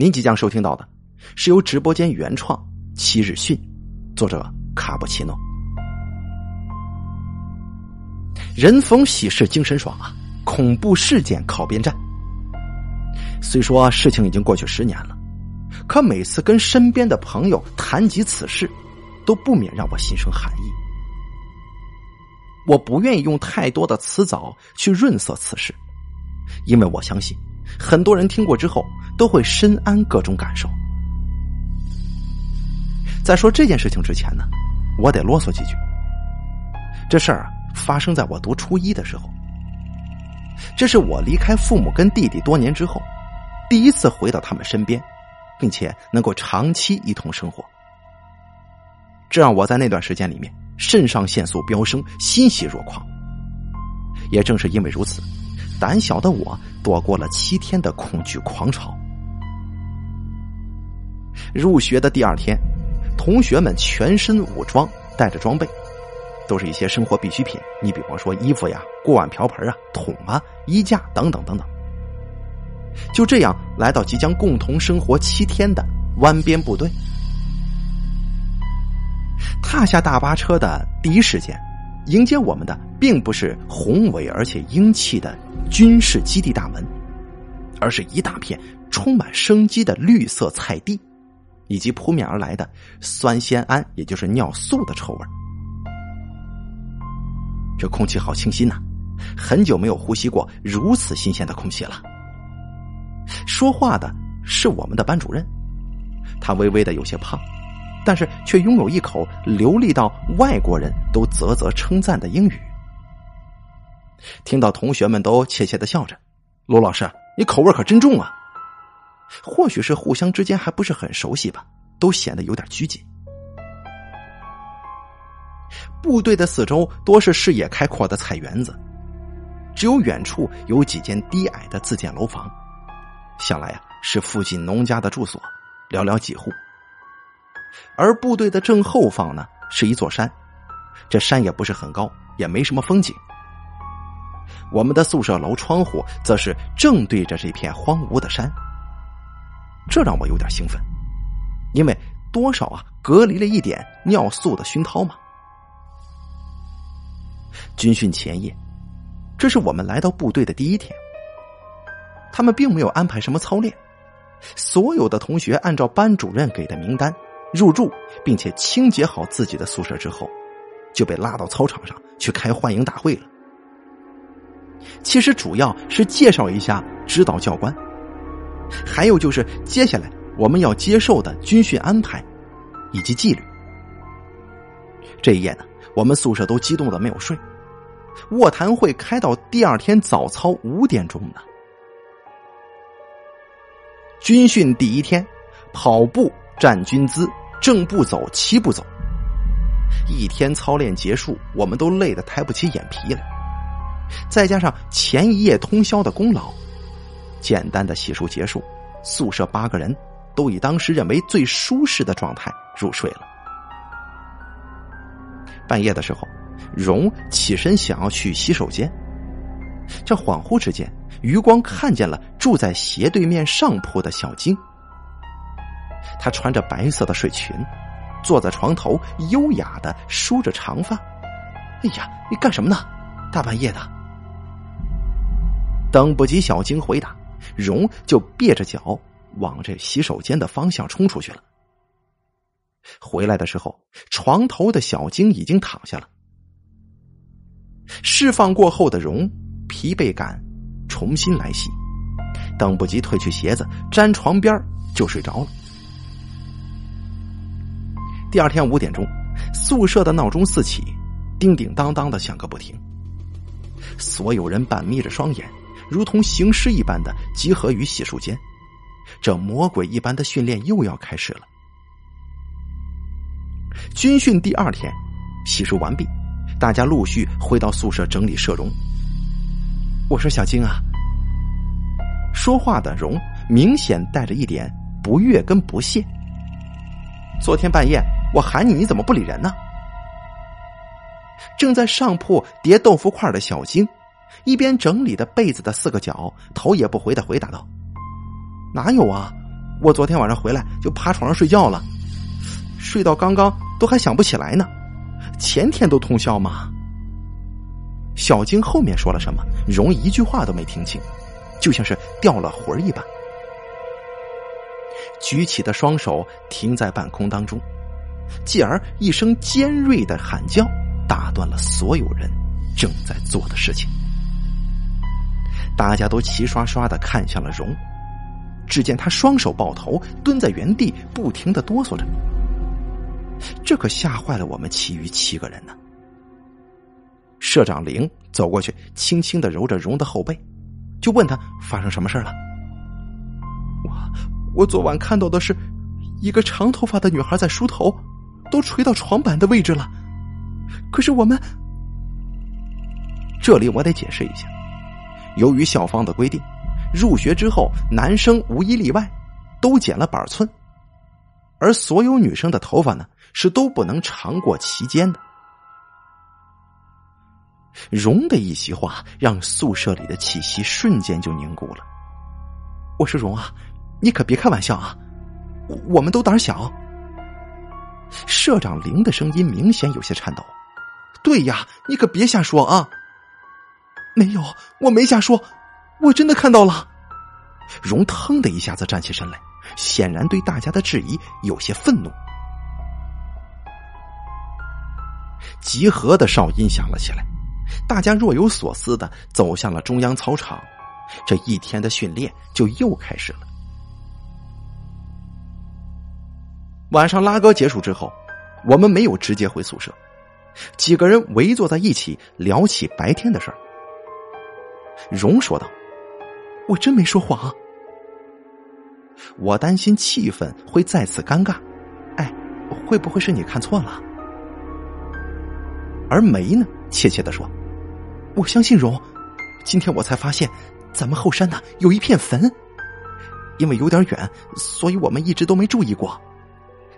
您即将收听到的，是由直播间原创七日讯，作者卡布奇诺。人逢喜事精神爽啊！恐怖事件靠边站。虽说事情已经过去十年了，可每次跟身边的朋友谈及此事，都不免让我心生寒意。我不愿意用太多的词藻去润色此事，因为我相信很多人听过之后都会深谙各种感受。在说这件事情之前呢，我得啰嗦几句。这事儿啊。发生在我读初一的时候，这是我离开父母跟弟弟多年之后，第一次回到他们身边，并且能够长期一同生活。这让我在那段时间里面肾上腺素飙升，欣喜若狂。也正是因为如此，胆小的我躲过了七天的恐惧狂潮。入学的第二天，同学们全身武装，带着装备。都是一些生活必需品，你比方说衣服呀、锅碗瓢盆啊、桶啊、衣架等等等等。就这样来到即将共同生活七天的湾边部队，踏下大巴车的第一时间，迎接我们的并不是宏伟而且英气的军事基地大门，而是一大片充满生机的绿色菜地，以及扑面而来的酸酰胺，也就是尿素的臭味。这空气好清新呐，很久没有呼吸过如此新鲜的空气了。说话的是我们的班主任，他微微的有些胖，但是却拥有一口流利到外国人都啧啧称赞的英语。听到同学们都窃窃的笑着，罗老师，你口味可真重啊！或许是互相之间还不是很熟悉吧，都显得有点拘谨。部队的四周多是视野开阔的菜园子，只有远处有几间低矮的自建楼房，想来呀是附近农家的住所，寥寥几户。而部队的正后方呢是一座山，这山也不是很高，也没什么风景。我们的宿舍楼窗户则是正对着这片荒芜的山，这让我有点兴奋，因为多少啊隔离了一点尿素的熏陶嘛。军训前夜，这是我们来到部队的第一天。他们并没有安排什么操练，所有的同学按照班主任给的名单入住，并且清洁好自己的宿舍之后，就被拉到操场上去开欢迎大会了。其实主要是介绍一下指导教官，还有就是接下来我们要接受的军训安排以及纪律。这一夜呢。我们宿舍都激动的没有睡，卧谈会开到第二天早操五点钟呢。军训第一天，跑步站军姿，正步走，七步走。一天操练结束，我们都累得抬不起眼皮来。再加上前一夜通宵的功劳，简单的洗漱结束，宿舍八个人都以当时认为最舒适的状态入睡了。半夜的时候，荣起身想要去洗手间，这恍惚之间，余光看见了住在斜对面上铺的小晶。她穿着白色的睡裙，坐在床头，优雅的梳着长发。哎呀，你干什么呢？大半夜的！等不及小晶回答，荣就别着脚往这洗手间的方向冲出去了。回来的时候，床头的小晶已经躺下了。释放过后的荣，疲惫感重新来袭，等不及褪去鞋子，粘床边就睡着了。第二天五点钟，宿舍的闹钟四起，叮叮当当的响个不停。所有人半眯着双眼，如同行尸一般的集合于洗漱间。这魔鬼一般的训练又要开始了。军训第二天，洗漱完毕，大家陆续回到宿舍整理舍容。我说：“小晶啊。”说话的容明显带着一点不悦跟不屑。昨天半夜我喊你，你怎么不理人呢？正在上铺叠豆腐块的小晶，一边整理的被子的四个角，头也不回的回答道：“哪有啊？我昨天晚上回来就趴床上睡觉了，睡到刚刚都还想不起来呢。前天都通宵吗？小晶后面说了什么，荣一句话都没听清，就像是掉了魂儿一般。举起的双手停在半空当中，继而一声尖锐的喊叫打断了所有人正在做的事情。大家都齐刷刷的看向了荣，只见他双手抱头，蹲在原地，不停的哆嗦着。这可吓坏了我们其余七个人呢。社长林走过去，轻轻的揉着荣的后背，就问他发生什么事了。我我昨晚看到的是，一个长头发的女孩在梳头，都垂到床板的位置了。可是我们这里我得解释一下，由于校方的规定，入学之后男生无一例外都剪了板寸，而所有女生的头发呢。是都不能长过齐肩的。荣的一席话让宿舍里的气息瞬间就凝固了。我说荣啊，你可别开玩笑啊，我们都胆小。社长林的声音明显有些颤抖。对呀，你可别瞎说啊。没有，我没瞎说，我真的看到了。荣腾的一下子站起身来，显然对大家的质疑有些愤怒。集合的哨音响了起来，大家若有所思的走向了中央操场。这一天的训练就又开始了。晚上拉歌结束之后，我们没有直接回宿舍，几个人围坐在一起聊起白天的事儿。荣说道：“我真没说谎。我担心气氛会再次尴尬。哎，会不会是你看错了？”而梅呢，怯怯的说：“我相信荣，今天我才发现，咱们后山呢有一片坟，因为有点远，所以我们一直都没注意过。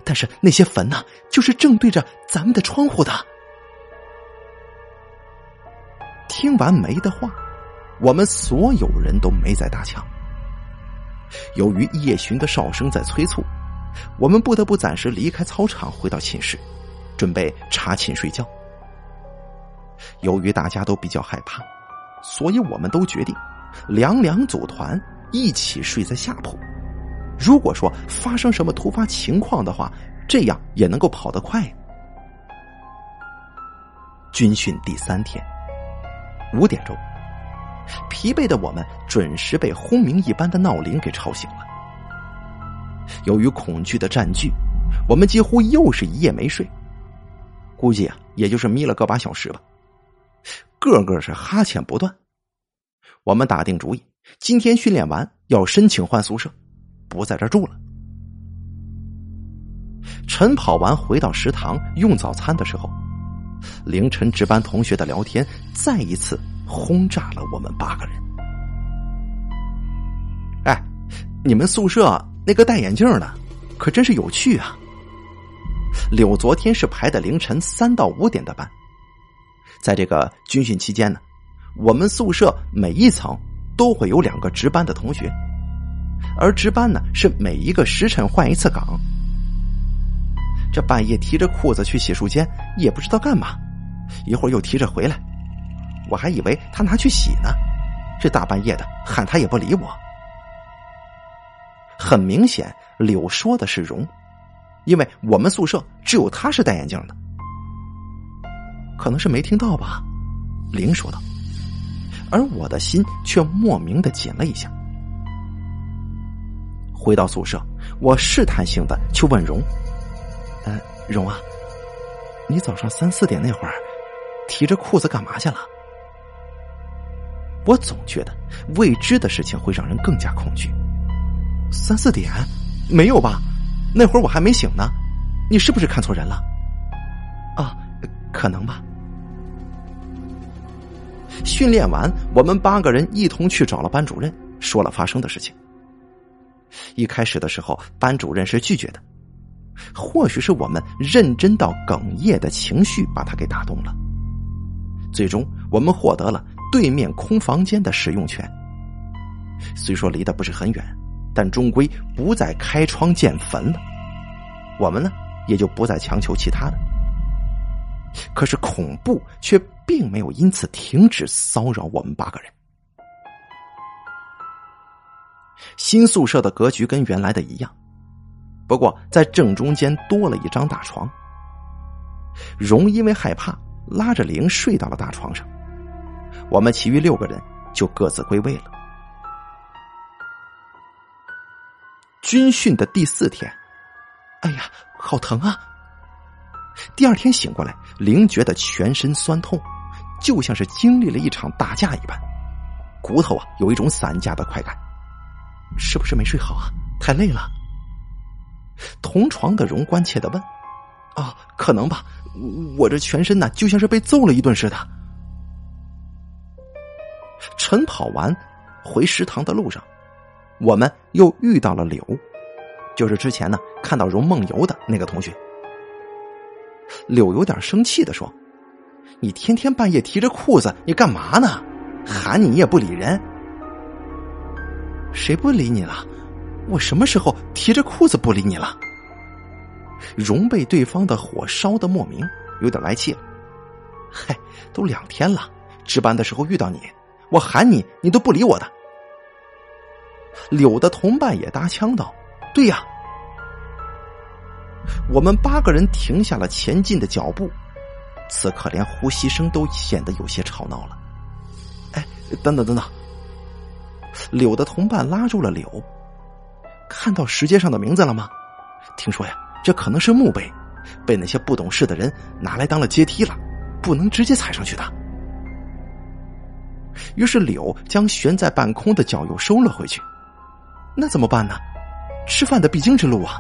但是那些坟呢，就是正对着咱们的窗户的。”听完梅的话，我们所有人都没再搭腔。由于夜巡的哨声在催促，我们不得不暂时离开操场，回到寝室，准备查寝睡觉。由于大家都比较害怕，所以我们都决定两两组团，一起睡在下铺。如果说发生什么突发情况的话，这样也能够跑得快。军训第三天，五点钟，疲惫的我们准时被轰鸣一般的闹铃给吵醒了。由于恐惧的占据，我们几乎又是一夜没睡，估计啊，也就是眯了个把小时吧。个个是哈欠不断，我们打定主意，今天训练完要申请换宿舍，不在这住了。晨跑完回到食堂用早餐的时候，凌晨值班同学的聊天再一次轰炸了我们八个人。哎，你们宿舍那个戴眼镜的，可真是有趣啊！柳昨天是排的凌晨三到五点的班。在这个军训期间呢，我们宿舍每一层都会有两个值班的同学，而值班呢是每一个时辰换一次岗。这半夜提着裤子去洗漱间，也不知道干嘛，一会儿又提着回来，我还以为他拿去洗呢。这大半夜的喊他也不理我。很明显，柳说的是荣，因为我们宿舍只有他是戴眼镜的。可能是没听到吧，林说道，而我的心却莫名的紧了一下。回到宿舍，我试探性的去问荣：“呃，荣啊，你早上三四点那会儿提着裤子干嘛去了？”我总觉得未知的事情会让人更加恐惧。三四点？没有吧？那会儿我还没醒呢。你是不是看错人了？啊，可能吧。训练完，我们八个人一同去找了班主任，说了发生的事情。一开始的时候，班主任是拒绝的，或许是我们认真到哽咽的情绪把他给打动了。最终，我们获得了对面空房间的使用权。虽说离得不是很远，但终归不再开窗见坟了。我们呢，也就不再强求其他的。可是恐怖却并没有因此停止骚扰我们八个人。新宿舍的格局跟原来的一样，不过在正中间多了一张大床。荣因为害怕，拉着玲睡到了大床上，我们其余六个人就各自归位了。军训的第四天，哎呀，好疼啊！第二天醒过来，玲觉得全身酸痛，就像是经历了一场打架一般，骨头啊有一种散架的快感。是不是没睡好啊？太累了。同床的荣关切的问：“啊，可能吧，我这全身呢就像是被揍了一顿似的。”晨跑完回食堂的路上，我们又遇到了柳，就是之前呢看到荣梦游的那个同学。柳有点生气的说：“你天天半夜提着裤子，你干嘛呢？喊你你也不理人。谁不理你了？我什么时候提着裤子不理你了？”荣被对方的火烧的莫名，有点来气了。嗨，都两天了，值班的时候遇到你，我喊你，你都不理我的。柳的同伴也搭腔道：“对呀。”我们八个人停下了前进的脚步，此刻连呼吸声都显得有些吵闹了。哎，等等等等！柳的同伴拉住了柳，看到石阶上的名字了吗？听说呀，这可能是墓碑，被那些不懂事的人拿来当了阶梯了，不能直接踩上去的。于是柳将悬在半空的脚又收了回去。那怎么办呢？吃饭的必经之路啊！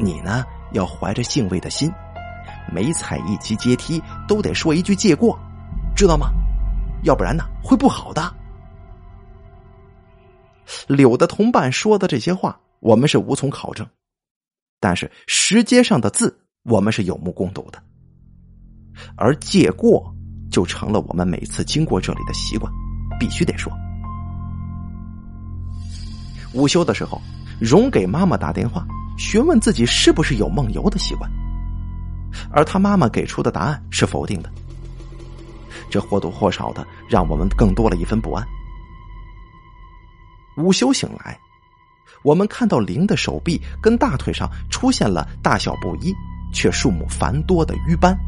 你呢，要怀着敬畏的心，每踩一级阶梯都得说一句借过，知道吗？要不然呢，会不好的。柳的同伴说的这些话，我们是无从考证，但是石阶上的字，我们是有目共睹的。而借过就成了我们每次经过这里的习惯，必须得说。午休的时候，荣给妈妈打电话。询问自己是不是有梦游的习惯，而他妈妈给出的答案是否定的，这或多或少的让我们更多了一分不安。午休醒来，我们看到灵的手臂跟大腿上出现了大小不一却数目繁多的瘀斑，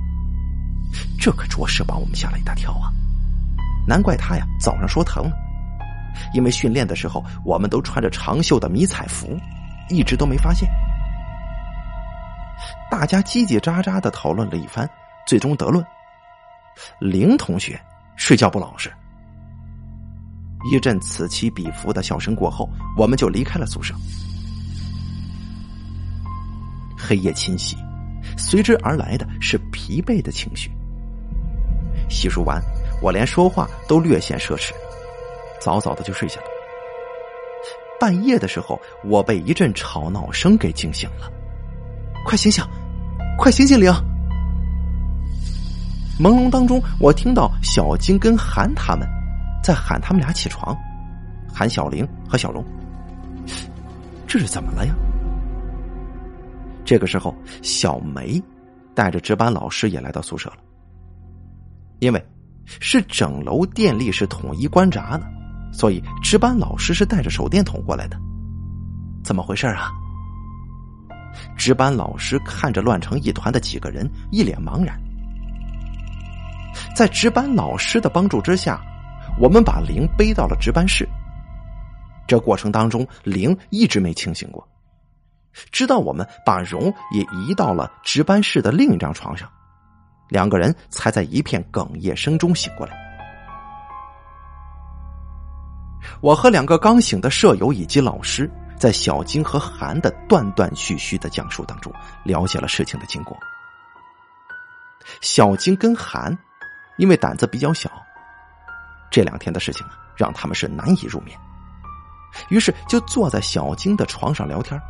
这可着实把我们吓了一大跳啊！难怪他呀早上说疼，因为训练的时候我们都穿着长袖的迷彩服。一直都没发现，大家叽叽喳喳的讨论了一番，最终得论：林同学睡觉不老实。一阵此起彼伏的笑声过后，我们就离开了宿舍。黑夜侵袭，随之而来的是疲惫的情绪。洗漱完，我连说话都略显奢侈，早早的就睡下了。半夜的时候，我被一阵吵闹声给惊醒了。快醒醒，快醒醒！灵。朦胧当中，我听到小金跟韩他们在喊他们俩起床，喊小玲和小荣。这是怎么了呀？这个时候，小梅带着值班老师也来到宿舍了，因为是整楼电力是统一关闸的。所以，值班老师是带着手电筒过来的，怎么回事啊？值班老师看着乱成一团的几个人，一脸茫然。在值班老师的帮助之下，我们把灵背到了值班室。这过程当中，灵一直没清醒过，直到我们把荣也移到了值班室的另一张床上，两个人才在一片哽咽声中醒过来。我和两个刚醒的舍友以及老师，在小金和韩的断断续续的讲述当中，了解了事情的经过。小金跟韩，因为胆子比较小，这两天的事情啊，让他们是难以入眠，于是就坐在小金的床上聊天，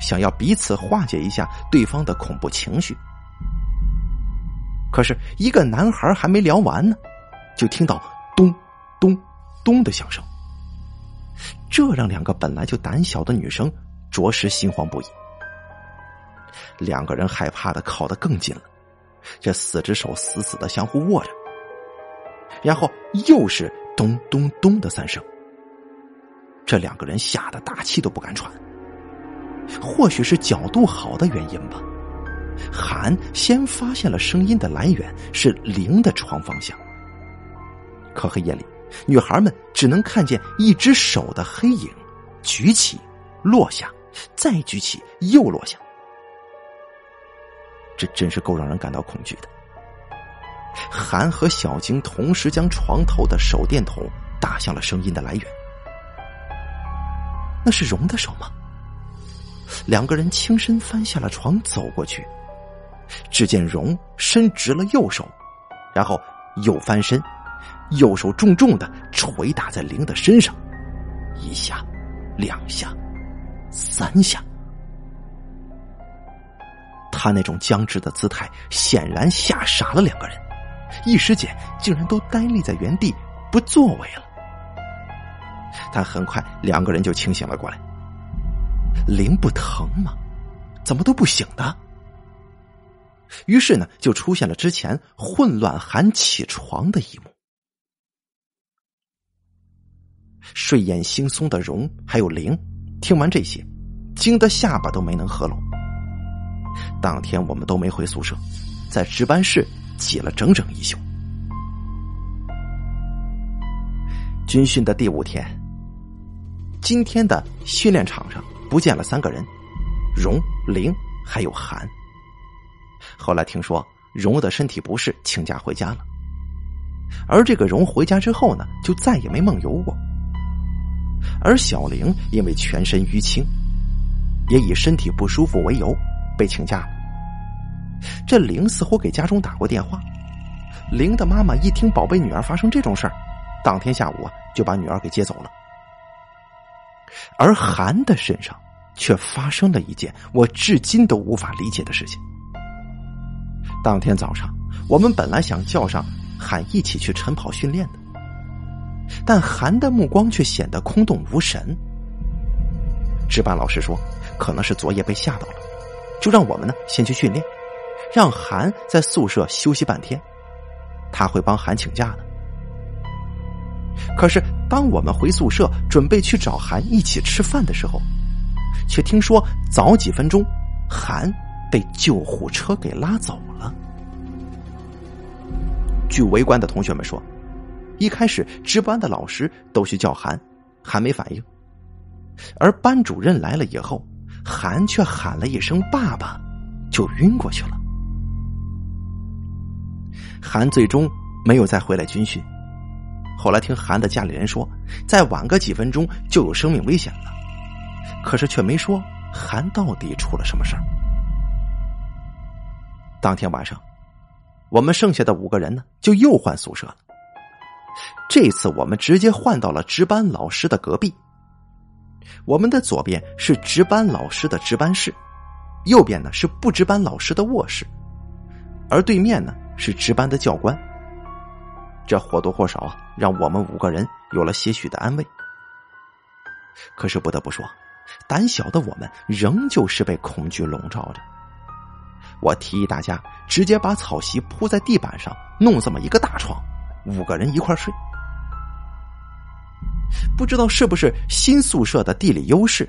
想要彼此化解一下对方的恐怖情绪。可是，一个男孩还没聊完呢，就听到咚咚咚的响声。这让两个本来就胆小的女生着实心慌不已。两个人害怕的靠得更近了，这四只手死死的相互握着，然后又是咚咚咚的三声。这两个人吓得大气都不敢喘。或许是角度好的原因吧，韩先发现了声音的来源是灵的床方向。可黑夜里，女孩们只能看见一只手的黑影，举起，落下，再举起，又落下。这真是够让人感到恐惧的。韩和小晶同时将床头的手电筒打向了声音的来源。那是荣的手吗？两个人轻身翻下了床，走过去。只见荣伸直了右手，然后又翻身，右手重重的捶打在灵的身上，一下，两下，三下。他那种僵直的姿态，显然吓傻了两个人，一时间竟然都呆立在原地，不作为了。但很快，两个人就清醒了过来。灵不疼吗？怎么都不醒的？于是呢，就出现了之前混乱喊起床的一幕。睡眼惺忪的荣还有灵，听完这些，惊得下巴都没能合拢。当天我们都没回宿舍，在值班室挤了整整一宿。军训的第五天，今天的训练场上不见了三个人：荣、玲还有韩。后来听说荣的身体不适，请假回家了。而这个荣回家之后呢，就再也没梦游过。而小玲因为全身淤青，也以身体不舒服为由。被请假了。这玲似乎给家中打过电话，玲的妈妈一听宝贝女儿发生这种事儿，当天下午啊就把女儿给接走了。而韩的身上却发生了一件我至今都无法理解的事情。当天早上，我们本来想叫上韩一起去晨跑训练的，但韩的目光却显得空洞无神。值班老师说，可能是昨夜被吓到了。就让我们呢先去训练，让韩在宿舍休息半天，他会帮韩请假的。可是当我们回宿舍准备去找韩一起吃饭的时候，却听说早几分钟，韩被救护车给拉走了。据围观的同学们说，一开始值班的老师都去叫韩，韩没反应，而班主任来了以后。韩却喊了一声“爸爸”，就晕过去了。韩最终没有再回来军训。后来听韩的家里人说，再晚个几分钟就有生命危险了，可是却没说韩到底出了什么事儿。当天晚上，我们剩下的五个人呢，就又换宿舍了。这次我们直接换到了值班老师的隔壁。我们的左边是值班老师的值班室，右边呢是不值班老师的卧室，而对面呢是值班的教官。这或多或少啊，让我们五个人有了些许的安慰。可是不得不说，胆小的我们仍旧是被恐惧笼罩着。我提议大家直接把草席铺在地板上，弄这么一个大床，五个人一块睡。不知道是不是新宿舍的地理优势，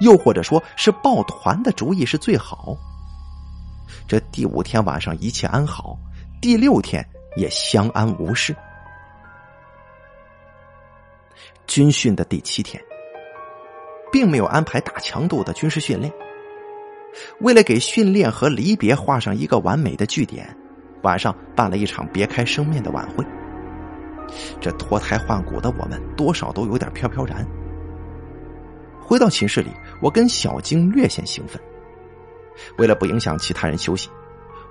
又或者说是抱团的主意是最好。这第五天晚上一切安好，第六天也相安无事。军训的第七天，并没有安排大强度的军事训练。为了给训练和离别画上一个完美的句点，晚上办了一场别开生面的晚会。这脱胎换骨的我们，多少都有点飘飘然。回到寝室里，我跟小晶略显兴奋。为了不影响其他人休息，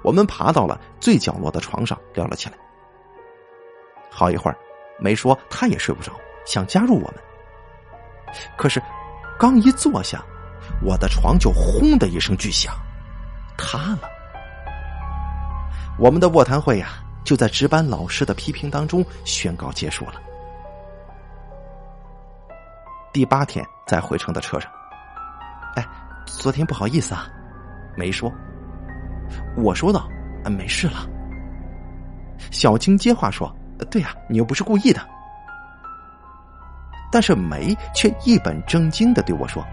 我们爬到了最角落的床上聊了起来。好一会儿，没说他也睡不着，想加入我们。可是，刚一坐下，我的床就轰的一声巨响，塌了。我们的卧谈会呀。就在值班老师的批评当中宣告结束了。第八天在回程的车上。哎，昨天不好意思啊，没说。我说道：“没事了。”小青接话说：“对呀，你又不是故意的。”但是梅却一本正经的对我说：“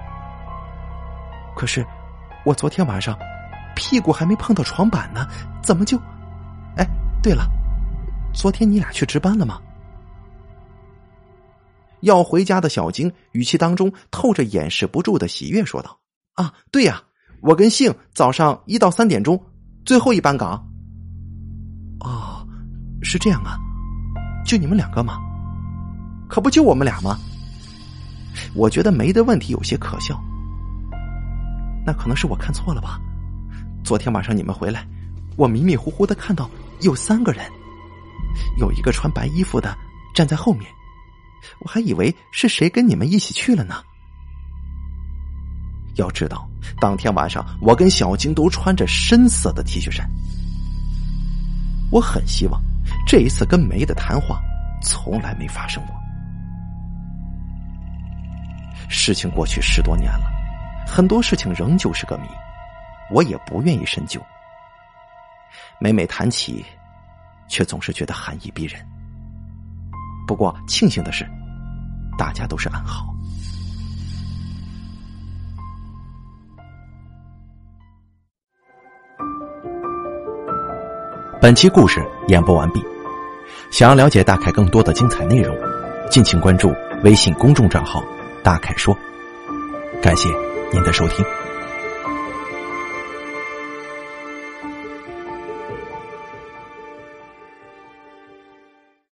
可是我昨天晚上屁股还没碰到床板呢，怎么就……哎，对了，昨天你俩去值班了吗？”要回家的小晶语气当中透着掩饰不住的喜悦，说道：“啊，对呀，我跟杏早上一到三点钟最后一班岗。”哦，是这样啊，就你们两个吗？可不就我们俩吗？我觉得梅的问题有些可笑。那可能是我看错了吧？昨天晚上你们回来，我迷迷糊糊的看到有三个人，有一个穿白衣服的站在后面。我还以为是谁跟你们一起去了呢。要知道，当天晚上我跟小金都穿着深色的 T 恤衫。我很希望这一次跟梅的谈话从来没发生过。事情过去十多年了，很多事情仍旧是个谜，我也不愿意深究。每每谈起，却总是觉得寒意逼人。不过庆幸的是，大家都是安好。本期故事演播完毕。想要了解大凯更多的精彩内容，敬请关注微信公众账号“大凯说”。感谢您的收听。